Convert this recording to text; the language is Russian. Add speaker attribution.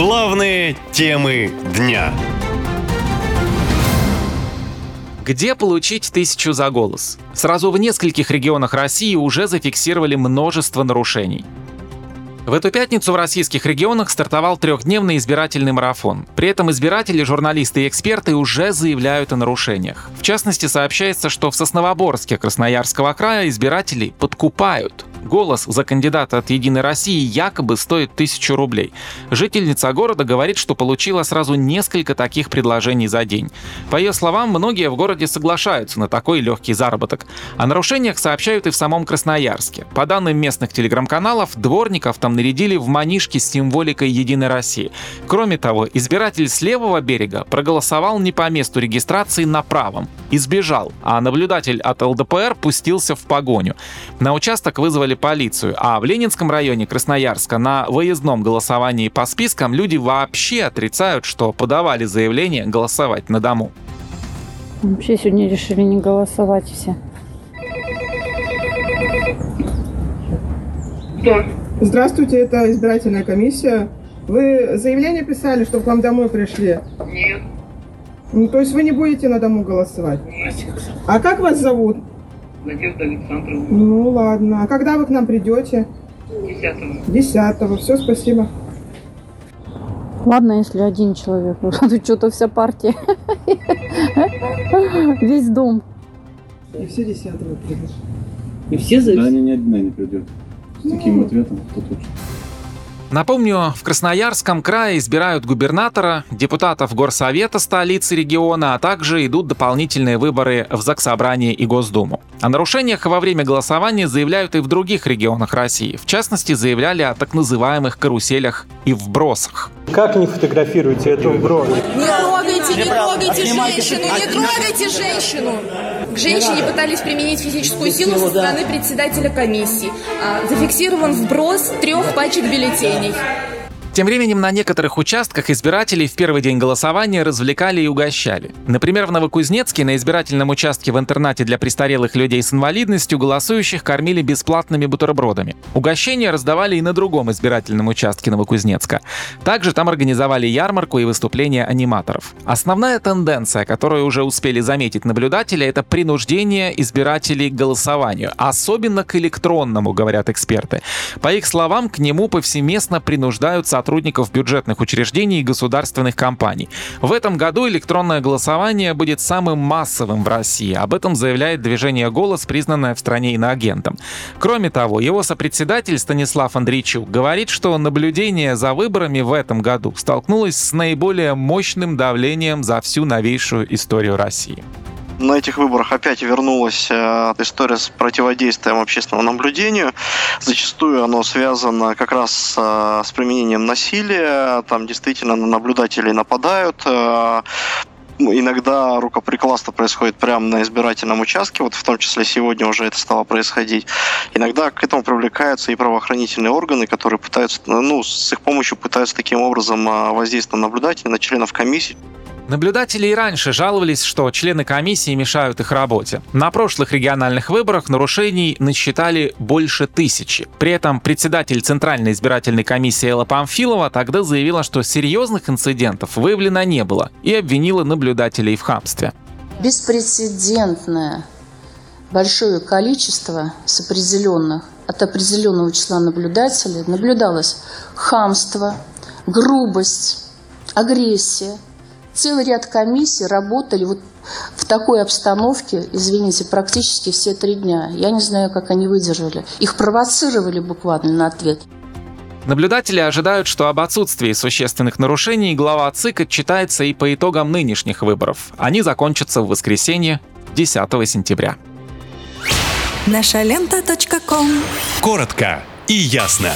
Speaker 1: Главные темы дня.
Speaker 2: Где получить тысячу за голос? Сразу в нескольких регионах России уже зафиксировали множество нарушений. В эту пятницу в российских регионах стартовал трехдневный избирательный марафон. При этом избиратели, журналисты и эксперты уже заявляют о нарушениях. В частности, сообщается, что в Сосновоборске Красноярского края избиратели подкупают. Голос за кандидата от «Единой России» якобы стоит тысячу рублей. Жительница города говорит, что получила сразу несколько таких предложений за день. По ее словам, многие в городе соглашаются на такой легкий заработок. О нарушениях сообщают и в самом Красноярске. По данным местных телеграм-каналов, дворников там нарядили в манишки с символикой «Единой России». Кроме того, избиратель с левого берега проголосовал не по месту регистрации на правом и сбежал, а наблюдатель от ЛДПР пустился в погоню. На участок вызвали полицию, а в Ленинском районе Красноярска на выездном голосовании по спискам люди вообще отрицают, что подавали заявление голосовать на дому.
Speaker 3: Вообще сегодня решили не голосовать все.
Speaker 4: Да. Здравствуйте, это избирательная комиссия. Вы заявление писали, что к вам домой пришли?
Speaker 5: Нет.
Speaker 4: Ну, то есть вы не будете на дому голосовать?
Speaker 5: Нет.
Speaker 4: А как вас зовут?
Speaker 5: Надежда Александровна.
Speaker 4: Ну, ладно. А когда вы к нам придете?
Speaker 5: Десятого.
Speaker 4: Десятого. Все, спасибо.
Speaker 3: Ладно, если один человек. А Тут что-то вся партия. Весь дом.
Speaker 4: И все десятого придут.
Speaker 5: И все
Speaker 6: Да, они ни одна не придет. С таким ответом, то точно.
Speaker 2: Напомню, в Красноярском крае избирают губернатора, депутатов Горсовета столицы региона, а также идут дополнительные выборы в Заксобрание и Госдуму. О нарушениях во время голосования заявляют и в других регионах России. В частности, заявляли о так называемых каруселях и вбросах.
Speaker 7: Как не фотографируете эту бро?
Speaker 8: Не трогайте, не трогайте женщину, не трогайте женщину. К женщине пытались применить физическую силу со стороны председателя комиссии. А, Зафиксирован вброс трех пачек бюллетеней.
Speaker 2: Тем временем на некоторых участках избирателей в первый день голосования развлекали и угощали. Например, в Новокузнецке на избирательном участке в интернате для престарелых людей с инвалидностью голосующих кормили бесплатными бутербродами. Угощения раздавали и на другом избирательном участке Новокузнецка. Также там организовали ярмарку и выступления аниматоров. Основная тенденция, которую уже успели заметить наблюдатели, это принуждение избирателей к голосованию, особенно к электронному, говорят эксперты. По их словам, к нему повсеместно принуждают сотрудников бюджетных учреждений и государственных компаний. В этом году электронное голосование будет самым массовым в России. Об этом заявляет движение «Голос», признанное в стране иноагентом. Кроме того, его сопредседатель Станислав Андрейчук говорит, что наблюдение за выборами в этом году столкнулось с наиболее мощным давлением за всю новейшую историю России.
Speaker 9: На этих выборах опять вернулась э, история с противодействием общественному наблюдению. Зачастую оно связано как раз э, с применением насилия. Там действительно на наблюдателей нападают. Э, иногда рукоприкладство происходит прямо на избирательном участке, вот в том числе сегодня уже это стало происходить. Иногда к этому привлекаются и правоохранительные органы, которые пытаются, ну, с их помощью пытаются таким образом э, воздействовать на наблюдателей, на членов комиссии.
Speaker 2: Наблюдатели и раньше жаловались, что члены комиссии мешают их работе. На прошлых региональных выборах нарушений насчитали больше тысячи. При этом председатель Центральной избирательной комиссии Элла Памфилова тогда заявила, что серьезных инцидентов выявлено не было и обвинила наблюдателей в хамстве.
Speaker 10: Беспрецедентное большое количество с определенных, от определенного числа наблюдателей наблюдалось хамство, грубость, агрессия, целый ряд комиссий работали вот в такой обстановке, извините, практически все три дня. Я не знаю, как они выдержали. Их провоцировали буквально на ответ.
Speaker 2: Наблюдатели ожидают, что об отсутствии существенных нарушений глава ЦИК отчитается и по итогам нынешних выборов. Они закончатся в воскресенье 10 сентября.
Speaker 11: Наша лента.
Speaker 1: Коротко и ясно.